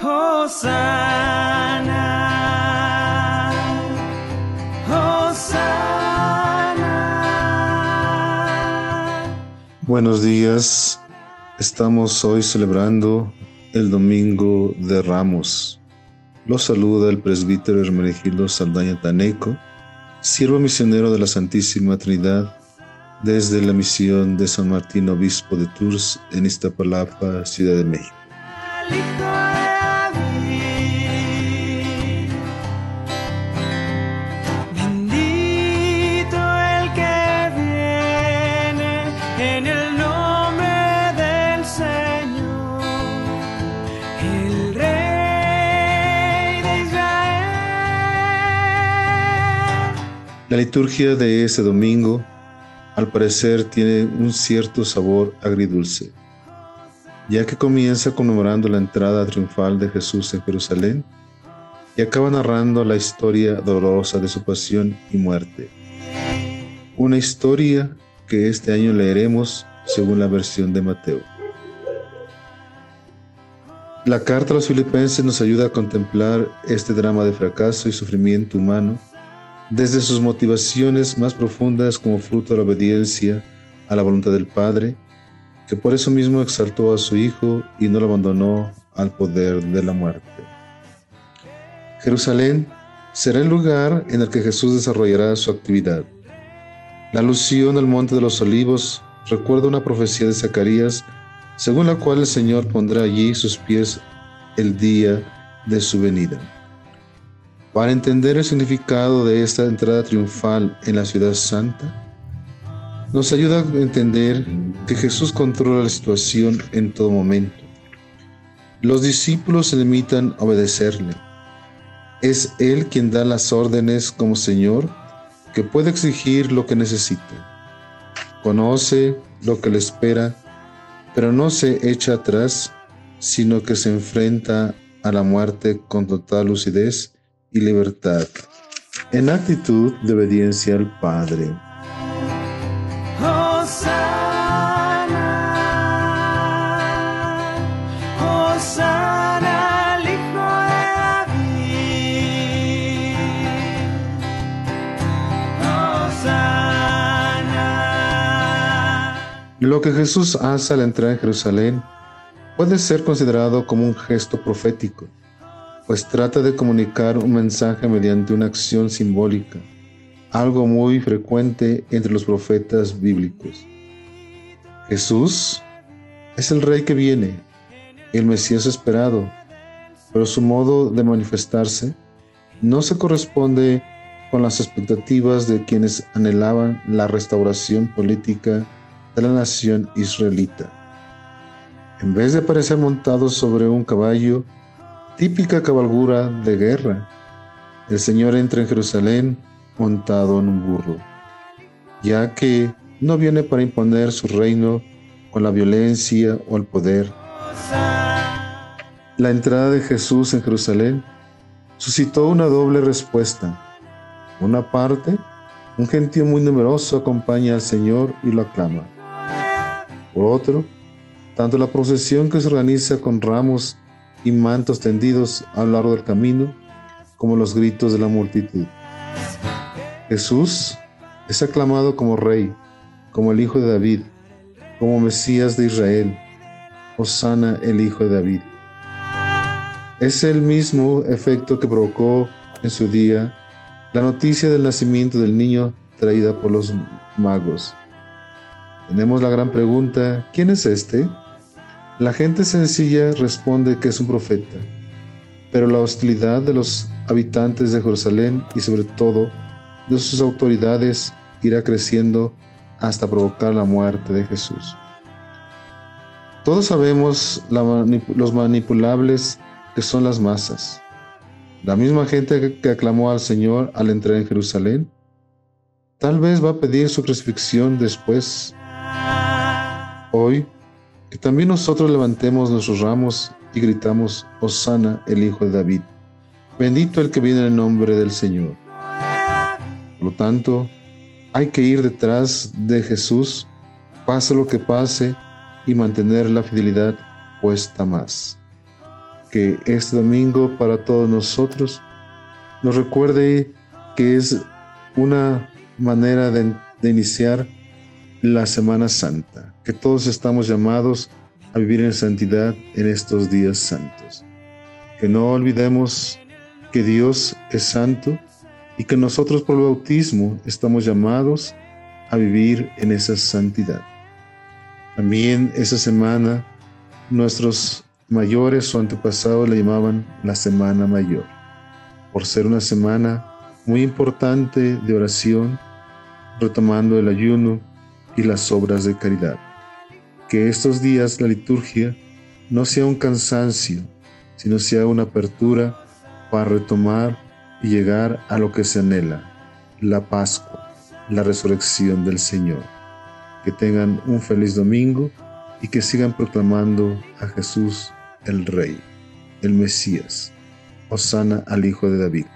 Hosanna, Hosanna. Buenos días, estamos hoy celebrando el Domingo de Ramos. Los saluda el presbítero Hermenegildo Saldaña Taneco, siervo misionero de la Santísima Trinidad desde la misión de San Martín, obispo de Tours, en Iztapalapa, Ciudad de México. En el nombre del Señor, el Rey de Israel. La liturgia de ese domingo, al parecer, tiene un cierto sabor agridulce, ya que comienza conmemorando la entrada triunfal de Jesús en Jerusalén y acaba narrando la historia dolorosa de su pasión y muerte. Una historia que este año leeremos según la versión de Mateo. La carta a los filipenses nos ayuda a contemplar este drama de fracaso y sufrimiento humano desde sus motivaciones más profundas como fruto de la obediencia a la voluntad del Padre, que por eso mismo exaltó a su Hijo y no lo abandonó al poder de la muerte. Jerusalén será el lugar en el que Jesús desarrollará su actividad. La alusión al Monte de los Olivos recuerda una profecía de Zacarías, según la cual el Señor pondrá allí sus pies el día de su venida. Para entender el significado de esta entrada triunfal en la ciudad santa, nos ayuda a entender que Jesús controla la situación en todo momento. Los discípulos se limitan a obedecerle. Es Él quien da las órdenes como Señor, que puede exigir lo que necesite. Conoce lo que le espera, pero no se echa atrás, sino que se enfrenta a la muerte con total lucidez y libertad, en actitud de obediencia al Padre. Lo que Jesús hace al entrar en Jerusalén puede ser considerado como un gesto profético, pues trata de comunicar un mensaje mediante una acción simbólica, algo muy frecuente entre los profetas bíblicos. Jesús es el rey que viene, el Mesías esperado, pero su modo de manifestarse no se corresponde con las expectativas de quienes anhelaban la restauración política de la nación israelita. En vez de aparecer montado sobre un caballo, típica cabalgura de guerra, el Señor entra en Jerusalén montado en un burro, ya que no viene para imponer su reino con la violencia o el poder. La entrada de Jesús en Jerusalén suscitó una doble respuesta. Una parte, un gentío muy numeroso acompaña al Señor y lo aclama. Por otro, tanto la procesión que se organiza con ramos y mantos tendidos a lo largo del camino, como los gritos de la multitud. Jesús es aclamado como Rey, como el Hijo de David, como Mesías de Israel, Osana el Hijo de David. Es el mismo efecto que provocó en su día la noticia del nacimiento del niño traída por los magos. Tenemos la gran pregunta, ¿quién es este? La gente sencilla responde que es un profeta, pero la hostilidad de los habitantes de Jerusalén y sobre todo de sus autoridades irá creciendo hasta provocar la muerte de Jesús. Todos sabemos los manipulables que son las masas. La misma gente que- que aclamó al Señor al entrar en Jerusalén, tal vez va a pedir su crucifixión después. Hoy, que también nosotros levantemos nuestros ramos y gritamos, Osana el Hijo de David. Bendito el que viene en el nombre del Señor. Por lo tanto, hay que ir detrás de Jesús, pase lo que pase, y mantener la fidelidad puesta más. que este domingo para todos nosotros nos recuerde que es una manera de, de iniciar la Semana Santa, que todos estamos llamados a vivir en santidad en estos días santos. Que no olvidemos que Dios es santo y que nosotros por el bautismo estamos llamados a vivir en esa santidad. También esa semana nuestros mayores o antepasados le llamaban la Semana Mayor, por ser una semana muy importante de oración, retomando el ayuno y las obras de caridad. Que estos días la liturgia no sea un cansancio, sino sea una apertura para retomar y llegar a lo que se anhela, la Pascua, la resurrección del Señor. Que tengan un feliz domingo y que sigan proclamando a Jesús el Rey, el Mesías. Osana al Hijo de David.